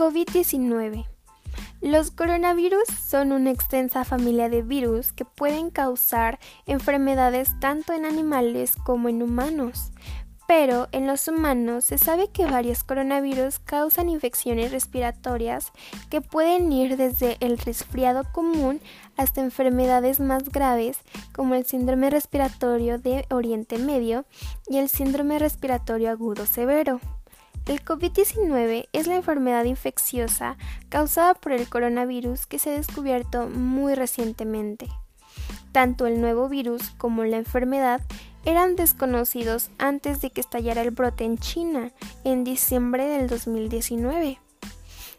COVID-19. Los coronavirus son una extensa familia de virus que pueden causar enfermedades tanto en animales como en humanos. Pero en los humanos se sabe que varios coronavirus causan infecciones respiratorias que pueden ir desde el resfriado común hasta enfermedades más graves como el síndrome respiratorio de Oriente Medio y el síndrome respiratorio agudo severo. El COVID-19 es la enfermedad infecciosa causada por el coronavirus que se ha descubierto muy recientemente. Tanto el nuevo virus como la enfermedad eran desconocidos antes de que estallara el brote en China en diciembre del 2019.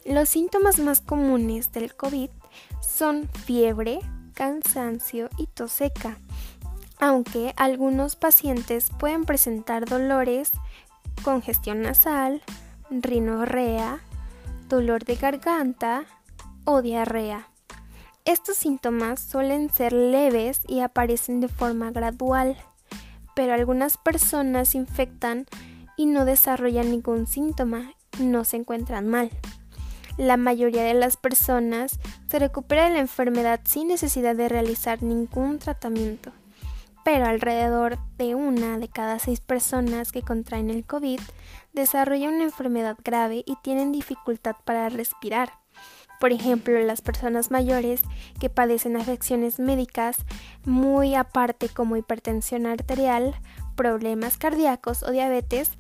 Los síntomas más comunes del COVID son fiebre, cansancio y tos seca, aunque algunos pacientes pueden presentar dolores, congestión nasal, rinorrea, dolor de garganta o diarrea. Estos síntomas suelen ser leves y aparecen de forma gradual, pero algunas personas infectan y no desarrollan ningún síntoma, no se encuentran mal. La mayoría de las personas se recupera de la enfermedad sin necesidad de realizar ningún tratamiento pero alrededor de una de cada seis personas que contraen el COVID desarrolla una enfermedad grave y tienen dificultad para respirar. Por ejemplo, las personas mayores que padecen afecciones médicas muy aparte como hipertensión arterial, problemas cardíacos o diabetes,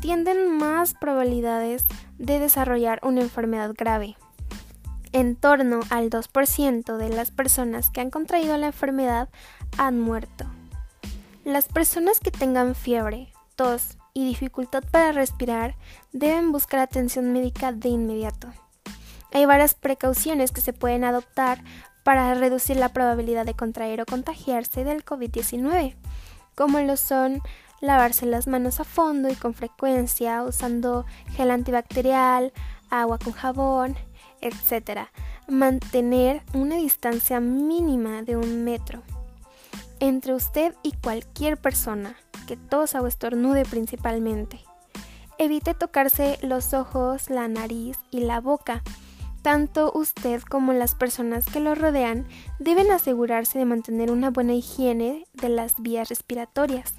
tienden más probabilidades de desarrollar una enfermedad grave. En torno al 2% de las personas que han contraído la enfermedad han muerto. Las personas que tengan fiebre, tos y dificultad para respirar deben buscar atención médica de inmediato. Hay varias precauciones que se pueden adoptar para reducir la probabilidad de contraer o contagiarse del COVID-19, como lo son lavarse las manos a fondo y con frecuencia usando gel antibacterial, agua con jabón, etc. Mantener una distancia mínima de un metro entre usted y cualquier persona que tosa o estornude principalmente. Evite tocarse los ojos, la nariz y la boca. Tanto usted como las personas que lo rodean deben asegurarse de mantener una buena higiene de las vías respiratorias.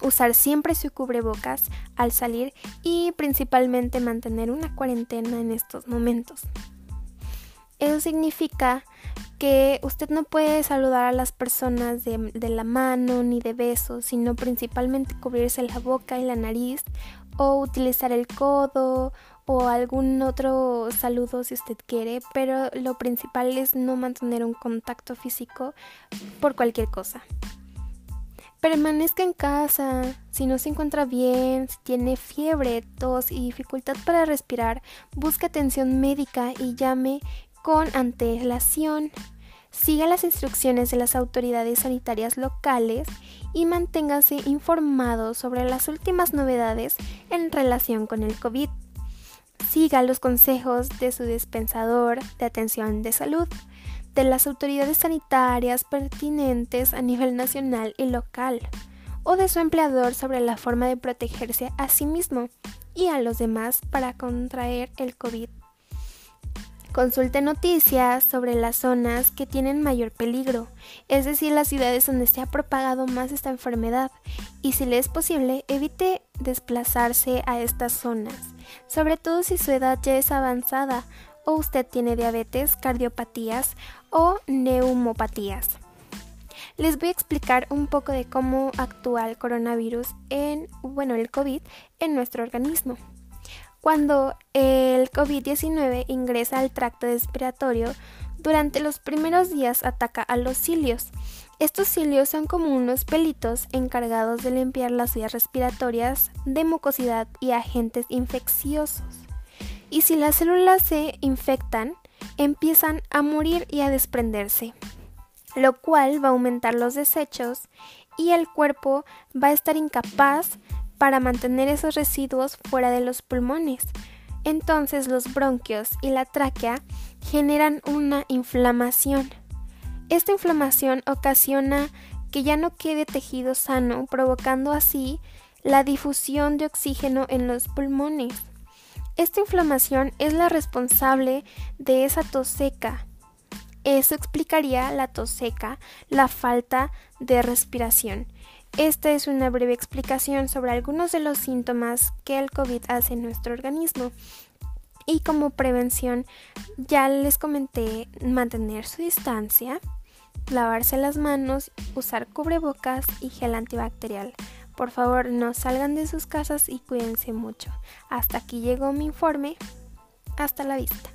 Usar siempre su cubrebocas al salir y principalmente mantener una cuarentena en estos momentos. Eso significa que usted no puede saludar a las personas de, la mano ni de besos, sino principalmente cubrirse la boca y la nariz o utilizar el codo o algún otro saludo si usted quiere, pero lo principal es no mantener un contacto físico por cualquier cosa. Permanezca en casa, si no se encuentra bien, si tiene fiebre, tos y dificultad para respirar, busque atención médica y llame con antelación. Siga las instrucciones de las autoridades sanitarias locales y manténgase informado sobre las últimas novedades en relación con el COVID. Siga los consejos de su dispensador de atención de salud, de las autoridades sanitarias pertinentes a nivel nacional y local, o de su empleador sobre la forma de protegerse a sí mismo y a los demás para contraer el COVID. Consulte noticias sobre las zonas que tienen mayor peligro, es decir, las ciudades donde se ha propagado más esta enfermedad, y si le es posible, evite desplazarse a estas zonas, sobre todo si su edad ya es avanzada o usted tiene diabetes, cardiopatías o neumopatías. Les voy a explicar un poco de cómo actúa el coronavirus en, bueno, el COVID en nuestro organismo. Cuando el COVID-19 ingresa al tracto respiratorio, durante los primeros días ataca a los cilios. Estos cilios son como unos pelitos encargados de limpiar las vías respiratorias de mucosidad y agentes infecciosos. Y si las células se infectan, empiezan a morir y a desprenderse, lo cual va a aumentar los desechos y el cuerpo va a estar incapaz para mantener esos residuos fuera de los pulmones. Entonces los bronquios y la tráquea generan una inflamación. Esta inflamación ocasiona que ya no quede tejido sano, provocando así la difusión de oxígeno en los pulmones. Esta inflamación es la responsable de esa tos seca. Eso explicaría la tos seca, la falta de respiración. Esta es una breve explicación sobre algunos de los síntomas que el COVID hace en nuestro organismo. Y como prevención, ya les comenté mantener su distancia, lavarse las manos, usar cubrebocas y gel antibacterial. Por favor, no salgan de sus casas y cuídense mucho. Hasta aquí llegó mi informe. Hasta la vista.